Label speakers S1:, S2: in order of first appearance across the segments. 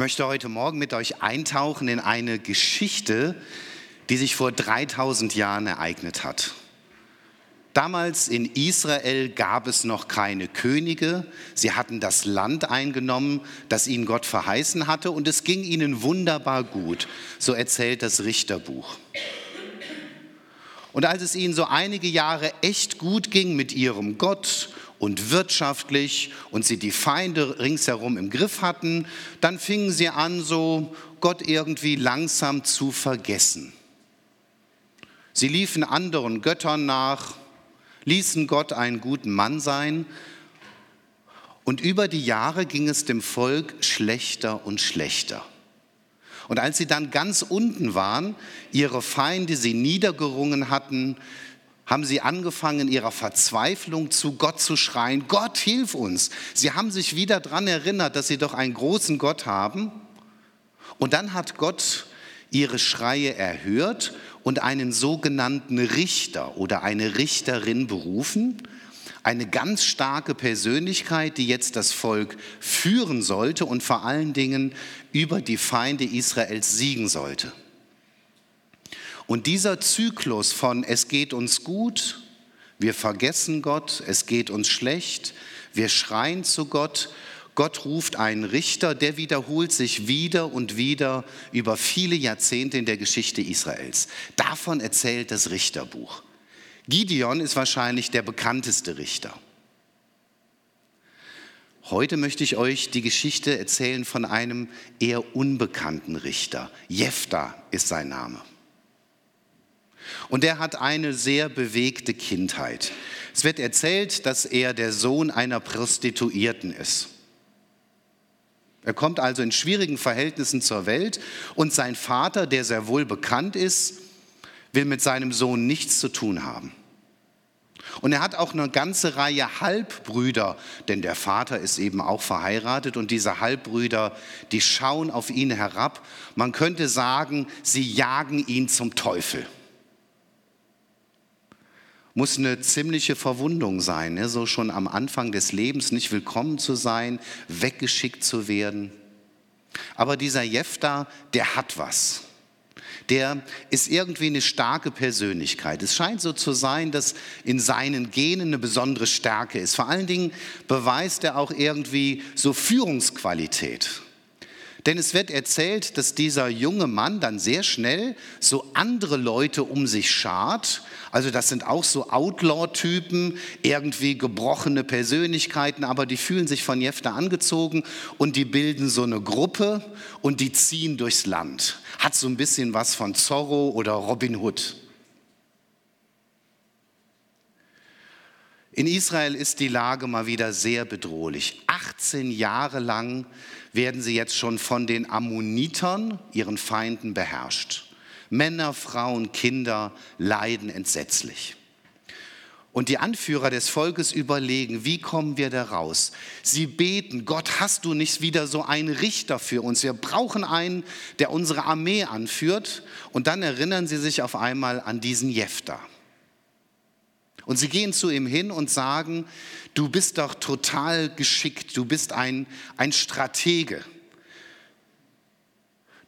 S1: möchte heute Morgen mit euch eintauchen in eine Geschichte, die sich vor 3000 Jahren ereignet hat. Damals in Israel gab es noch keine Könige. Sie hatten das Land eingenommen, das ihnen Gott verheißen hatte, und es ging ihnen wunderbar gut. So erzählt das Richterbuch. Und als es ihnen so einige Jahre echt gut ging mit ihrem Gott und wirtschaftlich und sie die Feinde ringsherum im Griff hatten, dann fingen sie an, so Gott irgendwie langsam zu vergessen. Sie liefen anderen Göttern nach, ließen Gott einen guten Mann sein und über die Jahre ging es dem Volk schlechter und schlechter. Und als sie dann ganz unten waren, ihre Feinde sie niedergerungen hatten, haben sie angefangen, in ihrer Verzweiflung zu Gott zu schreien, Gott, hilf uns. Sie haben sich wieder daran erinnert, dass sie doch einen großen Gott haben. Und dann hat Gott ihre Schreie erhört und einen sogenannten Richter oder eine Richterin berufen. Eine ganz starke Persönlichkeit, die jetzt das Volk führen sollte und vor allen Dingen über die Feinde Israels siegen sollte. Und dieser Zyklus von es geht uns gut, wir vergessen Gott, es geht uns schlecht, wir schreien zu Gott, Gott ruft einen Richter, der wiederholt sich wieder und wieder über viele Jahrzehnte in der Geschichte Israels. Davon erzählt das Richterbuch. Gideon ist wahrscheinlich der bekannteste Richter. Heute möchte ich euch die Geschichte erzählen von einem eher unbekannten Richter. Jephtha ist sein Name. Und er hat eine sehr bewegte Kindheit. Es wird erzählt, dass er der Sohn einer Prostituierten ist. Er kommt also in schwierigen Verhältnissen zur Welt und sein Vater, der sehr wohl bekannt ist, will mit seinem Sohn nichts zu tun haben. Und er hat auch eine ganze Reihe Halbbrüder, denn der Vater ist eben auch verheiratet und diese Halbbrüder, die schauen auf ihn herab. Man könnte sagen, sie jagen ihn zum Teufel muss eine ziemliche Verwundung sein, ne? so schon am Anfang des Lebens nicht willkommen zu sein, weggeschickt zu werden. Aber dieser Jefta, der hat was. Der ist irgendwie eine starke Persönlichkeit. Es scheint so zu sein, dass in seinen Genen eine besondere Stärke ist. Vor allen Dingen beweist er auch irgendwie so Führungsqualität. Denn es wird erzählt, dass dieser junge Mann dann sehr schnell so andere Leute um sich schart. Also das sind auch so Outlaw-Typen, irgendwie gebrochene Persönlichkeiten, aber die fühlen sich von Jefter angezogen und die bilden so eine Gruppe und die ziehen durchs Land. Hat so ein bisschen was von Zorro oder Robin Hood. In Israel ist die Lage mal wieder sehr bedrohlich. 18 Jahre lang werden sie jetzt schon von den Ammonitern, ihren Feinden, beherrscht. Männer, Frauen, Kinder leiden entsetzlich. Und die Anführer des Volkes überlegen, wie kommen wir da raus? Sie beten, Gott, hast du nicht wieder so einen Richter für uns? Wir brauchen einen, der unsere Armee anführt. Und dann erinnern sie sich auf einmal an diesen Jefter. Und sie gehen zu ihm hin und sagen, du bist doch total geschickt, du bist ein, ein Stratege.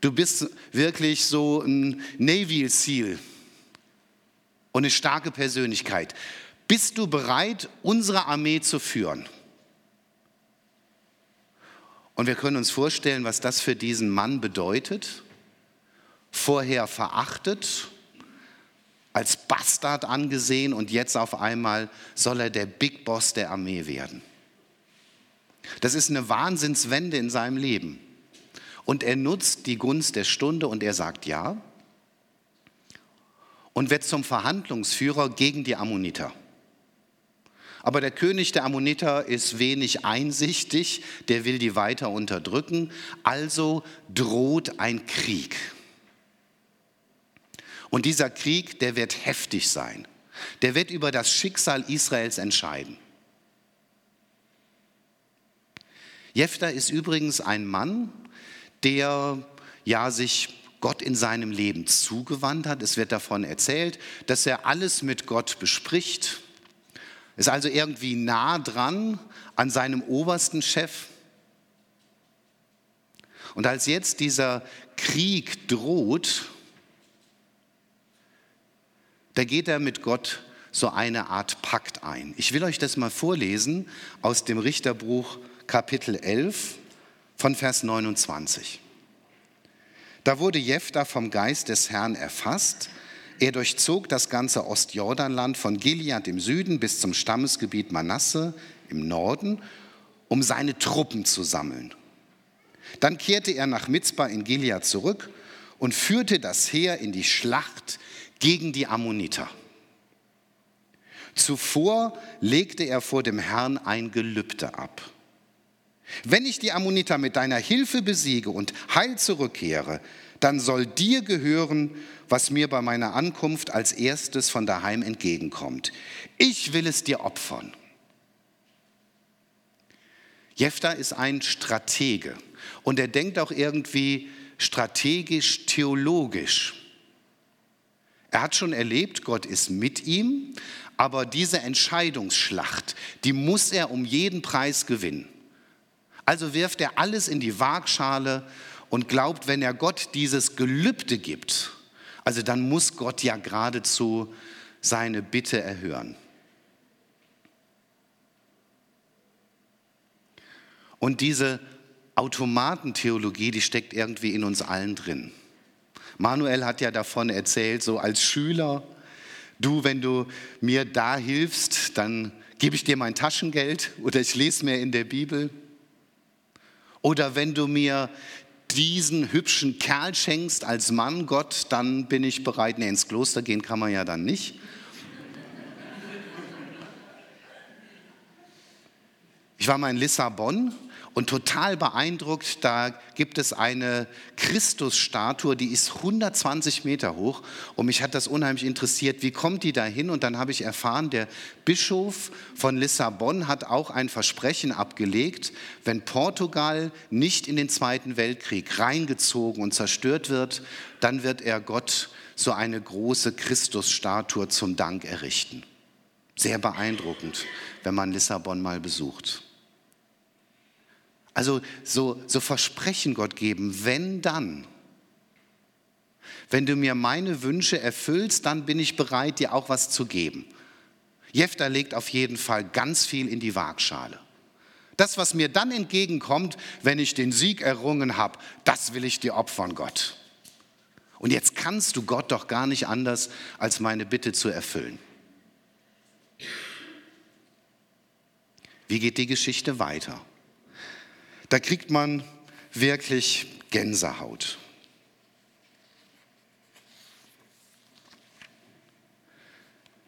S1: Du bist wirklich so ein Navy SEAL und eine starke Persönlichkeit. Bist du bereit, unsere Armee zu führen? Und wir können uns vorstellen, was das für diesen Mann bedeutet. Vorher verachtet, als Bastard angesehen und jetzt auf einmal soll er der Big Boss der Armee werden. Das ist eine Wahnsinnswende in seinem Leben. Und er nutzt die Gunst der Stunde und er sagt ja und wird zum Verhandlungsführer gegen die Ammoniter. Aber der König der Ammoniter ist wenig einsichtig, der will die weiter unterdrücken, also droht ein Krieg. Und dieser Krieg, der wird heftig sein. Der wird über das Schicksal Israels entscheiden. Jephtha ist übrigens ein Mann, der ja sich Gott in seinem Leben zugewandt hat. Es wird davon erzählt, dass er alles mit Gott bespricht. Ist also irgendwie nah dran an seinem obersten Chef. Und als jetzt dieser Krieg droht, da geht er mit Gott so eine Art Pakt ein. Ich will euch das mal vorlesen aus dem Richterbuch Kapitel 11 von Vers 29. Da wurde Jephthah vom Geist des Herrn erfasst. Er durchzog das ganze Ostjordanland von Gilead im Süden bis zum Stammesgebiet Manasse im Norden, um seine Truppen zu sammeln. Dann kehrte er nach Mitzbah in Gilead zurück und führte das Heer in die Schlacht gegen die Ammoniter. Zuvor legte er vor dem Herrn ein Gelübde ab. Wenn ich die Ammoniter mit deiner Hilfe besiege und heil zurückkehre, dann soll dir gehören, was mir bei meiner Ankunft als erstes von daheim entgegenkommt. Ich will es dir opfern. Jephtha ist ein Stratege und er denkt auch irgendwie strategisch, theologisch. Er hat schon erlebt, Gott ist mit ihm, aber diese Entscheidungsschlacht, die muss er um jeden Preis gewinnen. Also wirft er alles in die Waagschale und glaubt, wenn er Gott dieses Gelübde gibt, also dann muss Gott ja geradezu seine Bitte erhören. Und diese Automatentheologie, die steckt irgendwie in uns allen drin. Manuel hat ja davon erzählt, so als Schüler, du, wenn du mir da hilfst, dann gebe ich dir mein Taschengeld oder ich lese mir in der Bibel. Oder wenn du mir diesen hübschen Kerl schenkst als Mann, Gott, dann bin ich bereit. Nee, ins Kloster gehen kann man ja dann nicht. Ich war mal in Lissabon und total beeindruckt, da gibt es eine Christusstatue, die ist 120 Meter hoch und mich hat das unheimlich interessiert, wie kommt die da hin? Und dann habe ich erfahren, der Bischof von Lissabon hat auch ein Versprechen abgelegt, wenn Portugal nicht in den Zweiten Weltkrieg reingezogen und zerstört wird, dann wird er Gott so eine große Christusstatue zum Dank errichten. Sehr beeindruckend, wenn man Lissabon mal besucht. Also so, so Versprechen Gott geben, wenn dann. Wenn du mir meine Wünsche erfüllst, dann bin ich bereit, dir auch was zu geben. Jefter legt auf jeden Fall ganz viel in die Waagschale. Das, was mir dann entgegenkommt, wenn ich den Sieg errungen habe, das will ich dir opfern, Gott. Und jetzt kannst du Gott doch gar nicht anders, als meine Bitte zu erfüllen. Wie geht die Geschichte weiter? Da kriegt man wirklich Gänsehaut.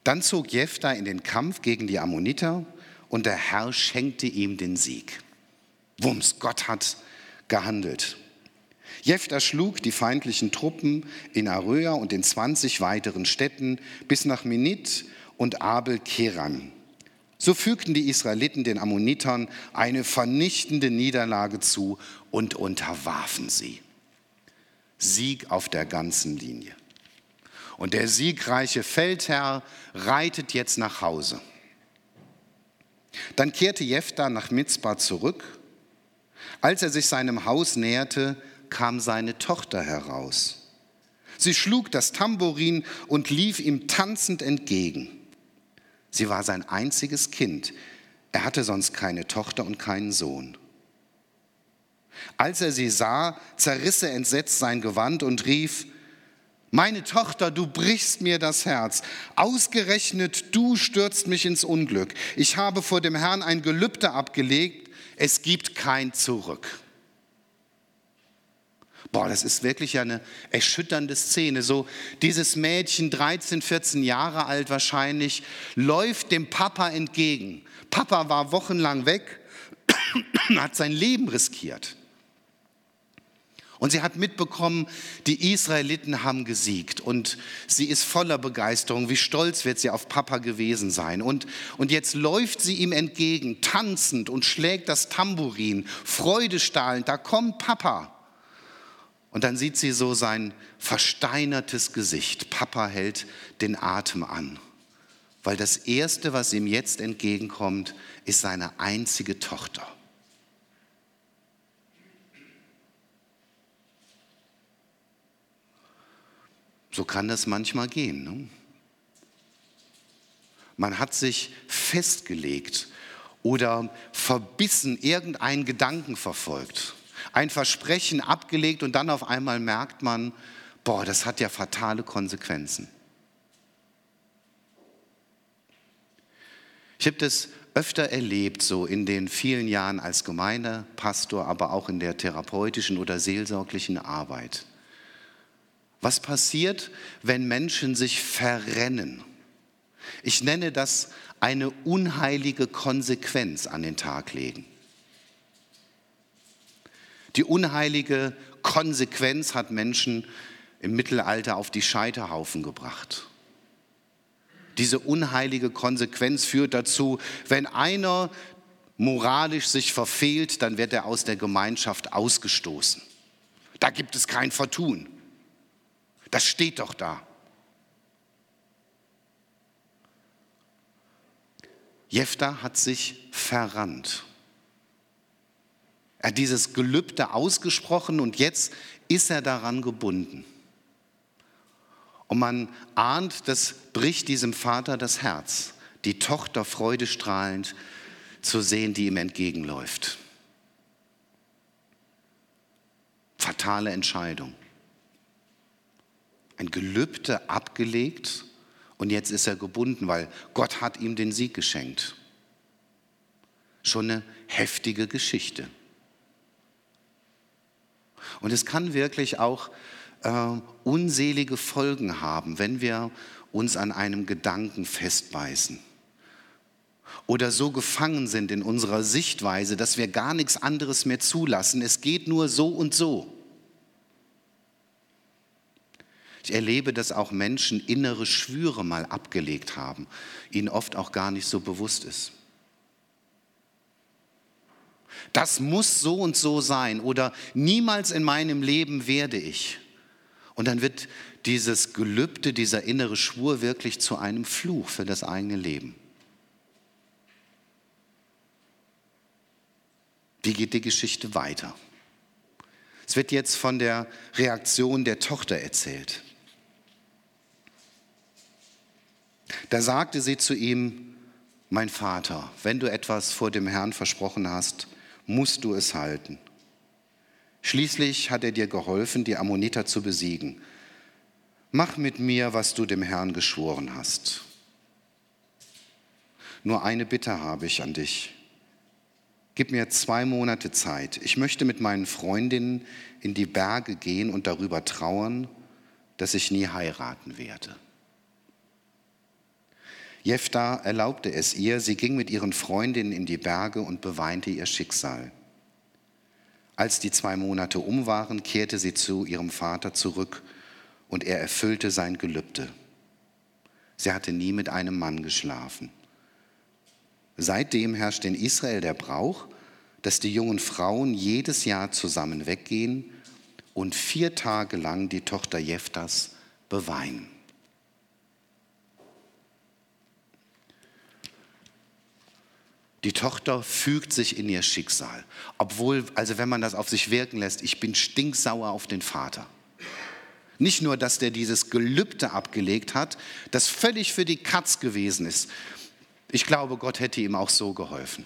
S1: Dann zog Jephthah in den Kampf gegen die Ammoniter und der Herr schenkte ihm den Sieg. Wumms, Gott hat gehandelt. Jephthah schlug die feindlichen Truppen in Aröa und in 20 weiteren Städten bis nach Minit und Abel Keran. So fügten die Israeliten den Ammonitern eine vernichtende Niederlage zu und unterwarfen sie. Sieg auf der ganzen Linie. Und der siegreiche Feldherr reitet jetzt nach Hause. Dann kehrte Jephthah nach Mitzbah zurück. Als er sich seinem Haus näherte, kam seine Tochter heraus. Sie schlug das Tambourin und lief ihm tanzend entgegen. Sie war sein einziges Kind. Er hatte sonst keine Tochter und keinen Sohn. Als er sie sah, zerriss er entsetzt sein Gewand und rief, meine Tochter, du brichst mir das Herz. Ausgerechnet du stürzt mich ins Unglück. Ich habe vor dem Herrn ein Gelübde abgelegt, es gibt kein Zurück. Boah, das ist wirklich eine erschütternde Szene. So dieses Mädchen, 13, 14 Jahre alt wahrscheinlich, läuft dem Papa entgegen. Papa war wochenlang weg, hat sein Leben riskiert. Und sie hat mitbekommen, die Israeliten haben gesiegt und sie ist voller Begeisterung. Wie stolz wird sie auf Papa gewesen sein. Und, und jetzt läuft sie ihm entgegen, tanzend und schlägt das Tambourin, freudestrahlend. Da kommt Papa. Und dann sieht sie so sein versteinertes Gesicht. Papa hält den Atem an, weil das Erste, was ihm jetzt entgegenkommt, ist seine einzige Tochter. So kann das manchmal gehen. Ne? Man hat sich festgelegt oder verbissen irgendeinen Gedanken verfolgt ein Versprechen abgelegt und dann auf einmal merkt man, boah, das hat ja fatale Konsequenzen. Ich habe das öfter erlebt, so in den vielen Jahren als Gemeindepastor, aber auch in der therapeutischen oder seelsorglichen Arbeit. Was passiert, wenn Menschen sich verrennen? Ich nenne das eine unheilige Konsequenz an den Tag legen. Die unheilige Konsequenz hat Menschen im Mittelalter auf die Scheiterhaufen gebracht. Diese unheilige Konsequenz führt dazu, wenn einer moralisch sich verfehlt, dann wird er aus der Gemeinschaft ausgestoßen. Da gibt es kein Vertun. Das steht doch da. Jephtha hat sich verrannt. Er hat dieses Gelübde ausgesprochen und jetzt ist er daran gebunden. Und man ahnt, das bricht diesem Vater das Herz, die Tochter freudestrahlend zu sehen, die ihm entgegenläuft. Fatale Entscheidung. Ein Gelübde abgelegt und jetzt ist er gebunden, weil Gott hat ihm den Sieg geschenkt. Schon eine heftige Geschichte. Und es kann wirklich auch äh, unselige Folgen haben, wenn wir uns an einem Gedanken festbeißen oder so gefangen sind in unserer Sichtweise, dass wir gar nichts anderes mehr zulassen. Es geht nur so und so. Ich erlebe, dass auch Menschen innere Schwüre mal abgelegt haben, ihnen oft auch gar nicht so bewusst ist. Das muss so und so sein oder niemals in meinem Leben werde ich. Und dann wird dieses Gelübde, dieser innere Schwur wirklich zu einem Fluch für das eigene Leben. Wie geht die Geschichte weiter? Es wird jetzt von der Reaktion der Tochter erzählt. Da sagte sie zu ihm, mein Vater, wenn du etwas vor dem Herrn versprochen hast, musst du es halten. Schließlich hat er dir geholfen, die Ammoniter zu besiegen. Mach mit mir, was du dem Herrn geschworen hast. Nur eine Bitte habe ich an dich. Gib mir zwei Monate Zeit. Ich möchte mit meinen Freundinnen in die Berge gehen und darüber trauern, dass ich nie heiraten werde. Jephthah erlaubte es ihr, sie ging mit ihren Freundinnen in die Berge und beweinte ihr Schicksal. Als die zwei Monate um waren, kehrte sie zu ihrem Vater zurück und er erfüllte sein Gelübde. Sie hatte nie mit einem Mann geschlafen. Seitdem herrscht in Israel der Brauch, dass die jungen Frauen jedes Jahr zusammen weggehen und vier Tage lang die Tochter Jephthas beweinen. Die Tochter fügt sich in ihr Schicksal. Obwohl, also wenn man das auf sich wirken lässt, ich bin stinksauer auf den Vater. Nicht nur, dass der dieses Gelübde abgelegt hat, das völlig für die Katz gewesen ist. Ich glaube, Gott hätte ihm auch so geholfen.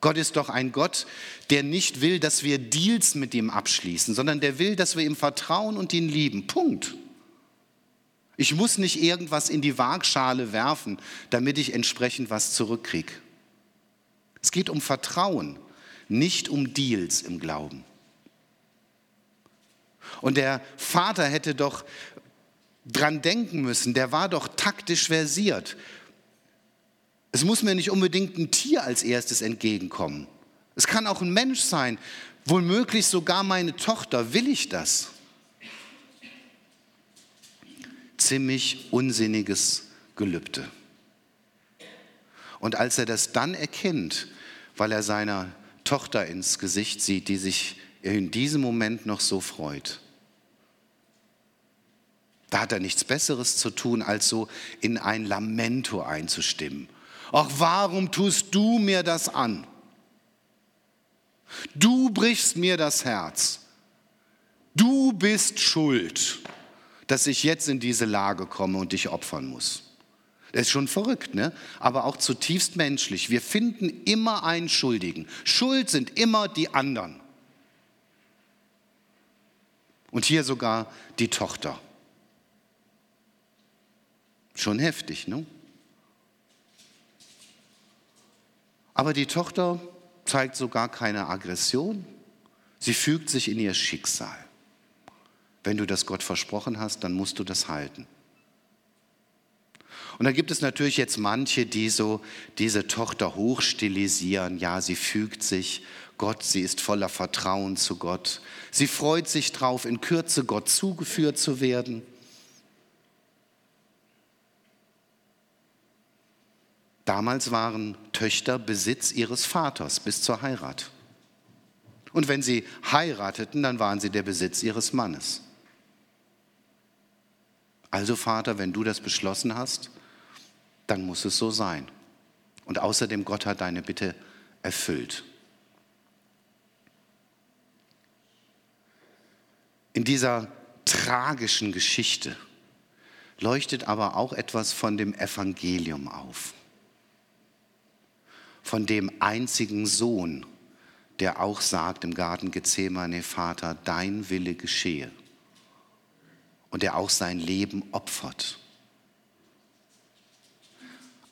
S1: Gott ist doch ein Gott, der nicht will, dass wir Deals mit ihm abschließen, sondern der will, dass wir ihm vertrauen und ihn lieben. Punkt. Ich muss nicht irgendwas in die Waagschale werfen, damit ich entsprechend was zurückkriege. Es geht um Vertrauen, nicht um Deals im Glauben. Und der Vater hätte doch dran denken müssen, der war doch taktisch versiert. Es muss mir nicht unbedingt ein Tier als erstes entgegenkommen. Es kann auch ein Mensch sein, womöglich sogar meine Tochter. Will ich das? Ziemlich unsinniges Gelübde. Und als er das dann erkennt, weil er seiner Tochter ins Gesicht sieht, die sich in diesem Moment noch so freut, da hat er nichts Besseres zu tun, als so in ein Lamento einzustimmen. Ach, warum tust du mir das an? Du brichst mir das Herz. Du bist schuld. dass ich jetzt in diese Lage komme und dich opfern muss. Das ist schon verrückt, ne? aber auch zutiefst menschlich. Wir finden immer einen Schuldigen. Schuld sind immer die anderen. Und hier sogar die Tochter. Schon heftig, ne? Aber die Tochter zeigt sogar keine Aggression. Sie fügt sich in ihr Schicksal. Wenn du das Gott versprochen hast, dann musst du das halten. Und da gibt es natürlich jetzt manche, die so diese Tochter hochstilisieren. Ja, sie fügt sich Gott, sie ist voller Vertrauen zu Gott. Sie freut sich drauf, in Kürze Gott zugeführt zu werden. Damals waren Töchter Besitz ihres Vaters bis zur Heirat. Und wenn sie heirateten, dann waren sie der Besitz ihres Mannes. Also Vater, wenn du das beschlossen hast, dann muss es so sein. Und außerdem, Gott hat deine Bitte erfüllt. In dieser tragischen Geschichte leuchtet aber auch etwas von dem Evangelium auf von dem einzigen Sohn, der auch sagt im Garten Gethsemane, Vater, dein Wille geschehe. Und der auch sein Leben opfert.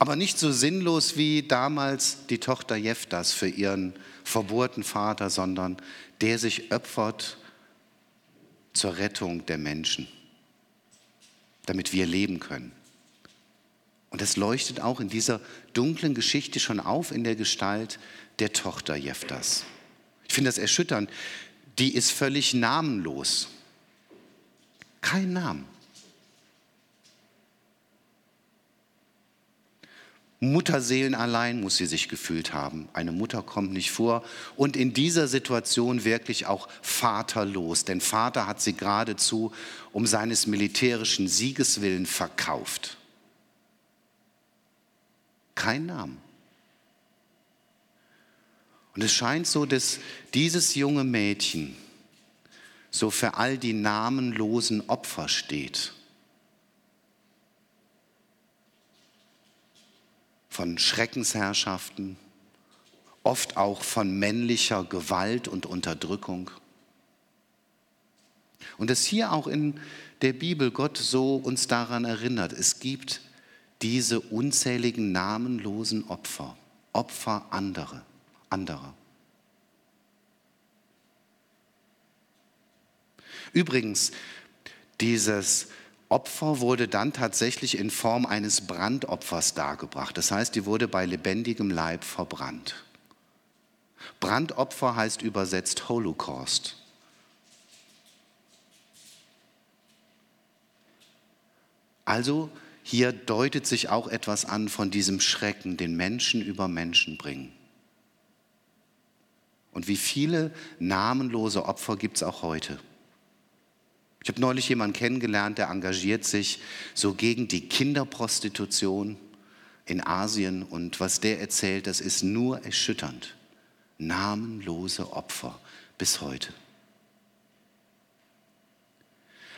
S1: Aber nicht so sinnlos wie damals die Tochter Jeftas für ihren verbohrten Vater, sondern der sich opfert zur Rettung der Menschen, damit wir leben können. Und das leuchtet auch in dieser dunklen Geschichte schon auf in der Gestalt der Tochter Jeftas. Ich finde das erschütternd. Die ist völlig namenlos. Kein Name. Mutterseelen allein muss sie sich gefühlt haben. Eine Mutter kommt nicht vor. Und in dieser Situation wirklich auch vaterlos. Denn Vater hat sie geradezu um seines militärischen Sieges willen verkauft keinen Namen. Und es scheint so, dass dieses junge Mädchen so für all die namenlosen Opfer steht. Von Schreckensherrschaften, oft auch von männlicher Gewalt und Unterdrückung. Und dass hier auch in der Bibel Gott so uns daran erinnert, es gibt diese unzähligen namenlosen Opfer, Opfer andere, anderer. Übrigens, dieses Opfer wurde dann tatsächlich in Form eines Brandopfers dargebracht. Das heißt, die wurde bei lebendigem Leib verbrannt. Brandopfer heißt übersetzt Holocaust. Also hier deutet sich auch etwas an von diesem Schrecken, den Menschen über Menschen bringen. Und wie viele namenlose Opfer gibt es auch heute? Ich habe neulich jemanden kennengelernt, der engagiert sich so gegen die Kinderprostitution in Asien. Und was der erzählt, das ist nur erschütternd. Namenlose Opfer bis heute.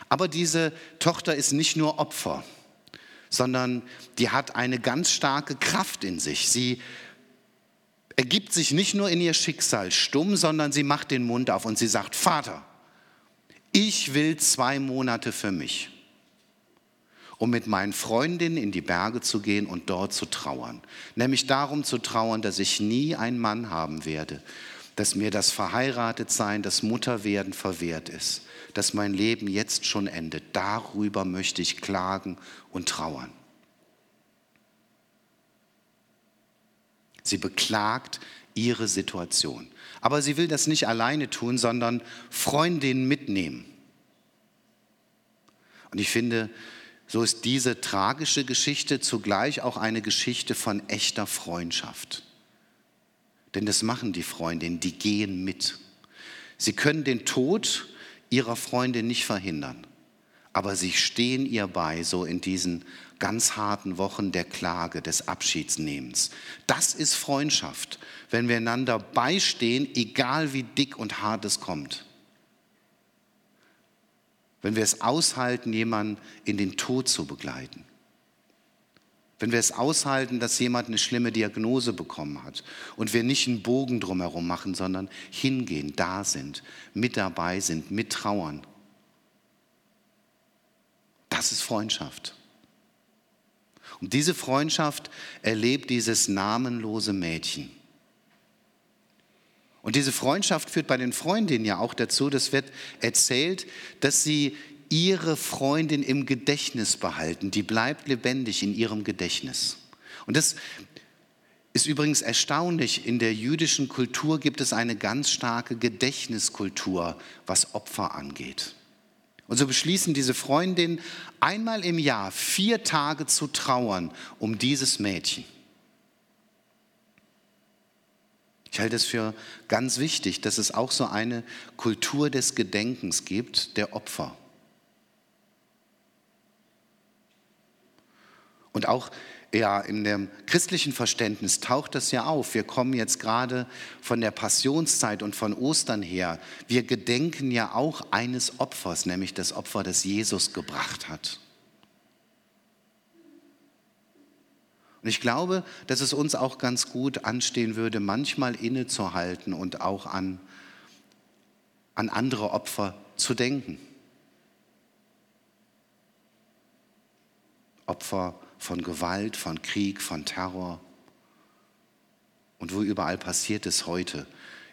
S1: Aber diese Tochter ist nicht nur Opfer sondern die hat eine ganz starke Kraft in sich. Sie ergibt sich nicht nur in ihr Schicksal stumm, sondern sie macht den Mund auf und sie sagt, Vater, ich will zwei Monate für mich, um mit meinen Freundinnen in die Berge zu gehen und dort zu trauern. Nämlich darum zu trauern, dass ich nie einen Mann haben werde, dass mir das Verheiratetsein, das Mutterwerden verwehrt ist dass mein Leben jetzt schon endet. Darüber möchte ich klagen und trauern. Sie beklagt ihre Situation. Aber sie will das nicht alleine tun, sondern Freundinnen mitnehmen. Und ich finde, so ist diese tragische Geschichte zugleich auch eine Geschichte von echter Freundschaft. Denn das machen die Freundinnen, die gehen mit. Sie können den Tod ihrer Freundin nicht verhindern. Aber sie stehen ihr bei, so in diesen ganz harten Wochen der Klage, des Abschiedsnehmens. Das ist Freundschaft, wenn wir einander beistehen, egal wie dick und hart es kommt. wenn wir es aushalten, jemanden in den Tod zu begleiten. Wenn wir es aushalten, dass jemand eine schlimme Diagnose bekommen hat und wir nicht einen Bogen drumherum machen, sondern hingehen, da sind, mit dabei sind, mit trauern. Das ist Freundschaft. Und diese Freundschaft erlebt dieses namenlose Mädchen. Und diese Freundschaft führt bei den Freundinnen ja auch dazu, das wird erzählt, dass sie ihre Freundin im Gedächtnis behalten. Die bleibt lebendig in ihrem Gedächtnis. Und das ist übrigens erstaunlich. In der jüdischen Kultur gibt es eine ganz starke Gedächtniskultur, was Opfer angeht. Und so beschließen diese Freundinnen, einmal im Jahr vier Tage zu trauern um dieses Mädchen. Ich halte es für ganz wichtig, dass es auch so eine Kultur des Gedenkens gibt, der Opfer. Und auch ja, in dem christlichen Verständnis taucht das ja auf. Wir kommen jetzt gerade von der Passionszeit und von Ostern her. Wir gedenken ja auch eines Opfers, nämlich das Opfer, das Jesus gebracht hat. Und ich glaube, dass es uns auch ganz gut anstehen würde, manchmal innezuhalten und auch an, an andere Opfer zu denken. Opfer von Gewalt, von Krieg, von Terror. Und wo überall passiert es heute.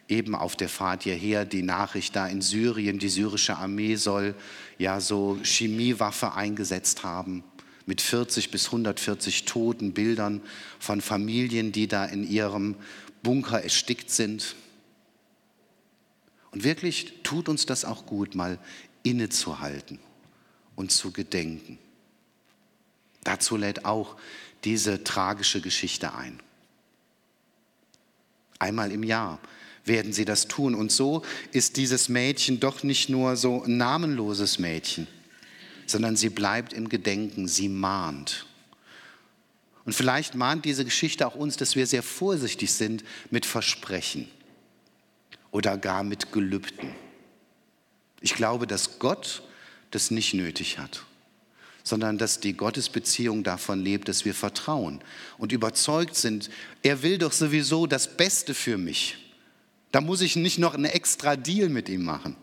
S1: Eben auf der Fahrt hierher die Nachricht da in Syrien, die syrische Armee soll ja so Chemiewaffe eingesetzt haben mit 40 bis 140 toten Bildern von Familien, die da in ihrem Bunker erstickt sind. Und wirklich tut uns das auch gut, mal innezuhalten und zu gedenken. Dazu lädt auch diese tragische Geschichte ein. Einmal im Jahr werden sie das tun. Und so ist dieses Mädchen doch nicht nur so ein namenloses Mädchen, sondern sie bleibt im Gedenken, sie mahnt. Und vielleicht mahnt diese Geschichte auch uns, dass wir sehr vorsichtig sind mit Versprechen oder gar mit Gelübden. Ich glaube, dass Gott das nicht nötig hat, sondern dass die Gottesbeziehung davon lebt, dass wir vertrauen und überzeugt sind, er will doch sowieso das Beste für mich. Da muss ich nicht noch einen extra Deal mit ihm machen.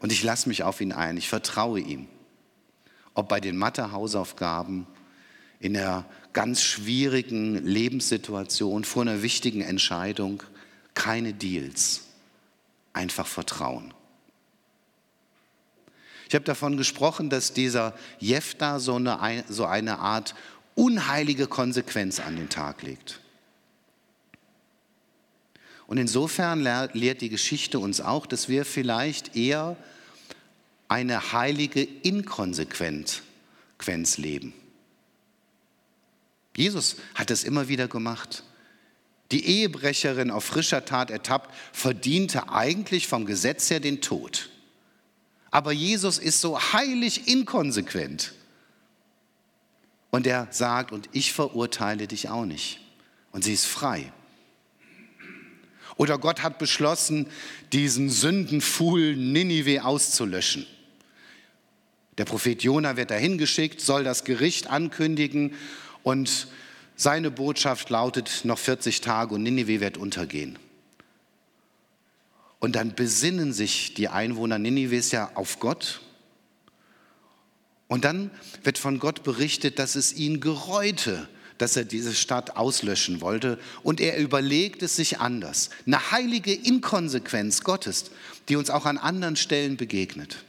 S1: Und ich lasse mich auf ihn ein, ich vertraue ihm. Ob bei den Mathe-Hausaufgaben, in der ganz schwierigen Lebenssituation, vor einer wichtigen Entscheidung, keine Deals, einfach Vertrauen. Ich habe davon gesprochen, dass dieser Jefta so eine, so eine Art unheilige Konsequenz an den Tag legt. Und insofern lehrt die Geschichte uns auch, dass wir vielleicht eher eine heilige Inkonsequenz leben. Jesus hat es immer wieder gemacht. Die Ehebrecherin auf frischer Tat ertappt, verdiente eigentlich vom Gesetz her den Tod. Aber Jesus ist so heilig inkonsequent. Und er sagt, und ich verurteile dich auch nicht. Und sie ist frei. Oder Gott hat beschlossen, diesen Sündenfuhl Ninive auszulöschen. Der Prophet Jona wird dahin geschickt, soll das Gericht ankündigen und seine Botschaft lautet noch 40 Tage und Ninive wird untergehen. Und dann besinnen sich die Einwohner Ninives ja auf Gott. Und dann wird von Gott berichtet, dass es ihn gereute, dass er diese Stadt auslöschen wollte. Und er überlegt es sich anders. Eine heilige Inkonsequenz Gottes, die uns auch an anderen Stellen begegnet.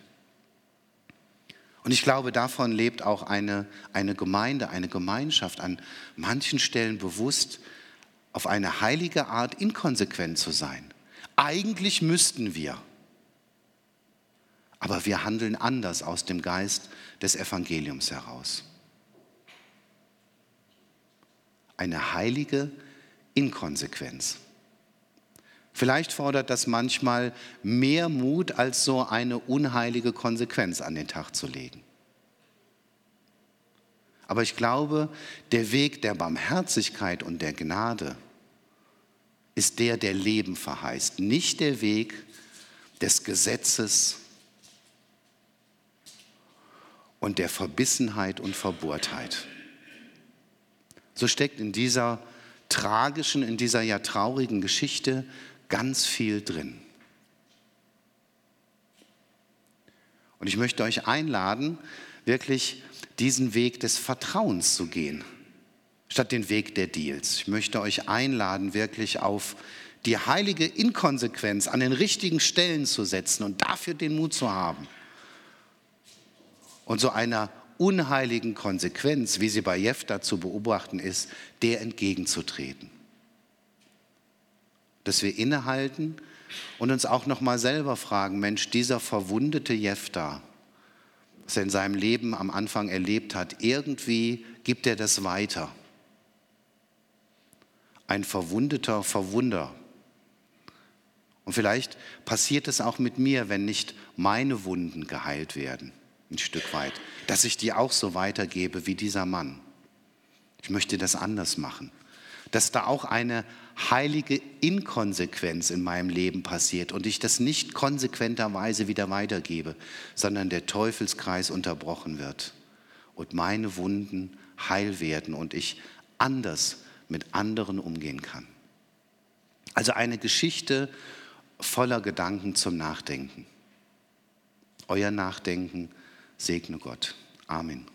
S1: Und ich glaube, davon lebt auch eine, eine Gemeinde, eine Gemeinschaft an manchen Stellen bewusst, auf eine heilige Art inkonsequent zu sein. Eigentlich müssten wir, aber wir handeln anders aus dem Geist des Evangeliums heraus. eine heilige Inkonsequenz. Vielleicht fordert das manchmal mehr Mut, als so eine unheilige Konsequenz an den Tag zu legen. Aber ich glaube, der Weg der Barmherzigkeit und der Gnade ist der, der Leben verheißt, nicht der Weg des Gesetzes und der Verbissenheit und Verbohrtheit. So steckt in dieser tragischen, in dieser ja traurigen Geschichte ganz viel drin. Und ich möchte euch einladen, wirklich diesen Weg des Vertrauens zu gehen, statt den Weg der Deals. Ich möchte euch einladen, wirklich auf die heilige Inkonsequenz an den richtigen Stellen zu setzen und dafür den Mut zu haben. Und so einer unheiligen Konsequenz, wie sie bei Jefta zu beobachten ist, der entgegenzutreten. Dass wir innehalten und uns auch noch mal selber fragen, Mensch, dieser verwundete Jefta, was er in seinem Leben am Anfang erlebt hat, irgendwie gibt er das weiter. Ein verwundeter Verwunder. Und vielleicht passiert es auch mit mir, wenn nicht meine Wunden geheilt werden, ein Stück weit, dass ich die auch so weitergebe wie dieser Mann. Ich möchte das anders machen. Dass da auch eine heilige Inkonsequenz in meinem Leben passiert und ich das nicht konsequenterweise wieder weitergebe, sondern der Teufelskreis unterbrochen wird und meine Wunden heil werden und ich anders mit anderen umgehen kann. Also eine Geschichte voller Gedanken zum Nachdenken. Euer Nachdenken segne Gott. Amen.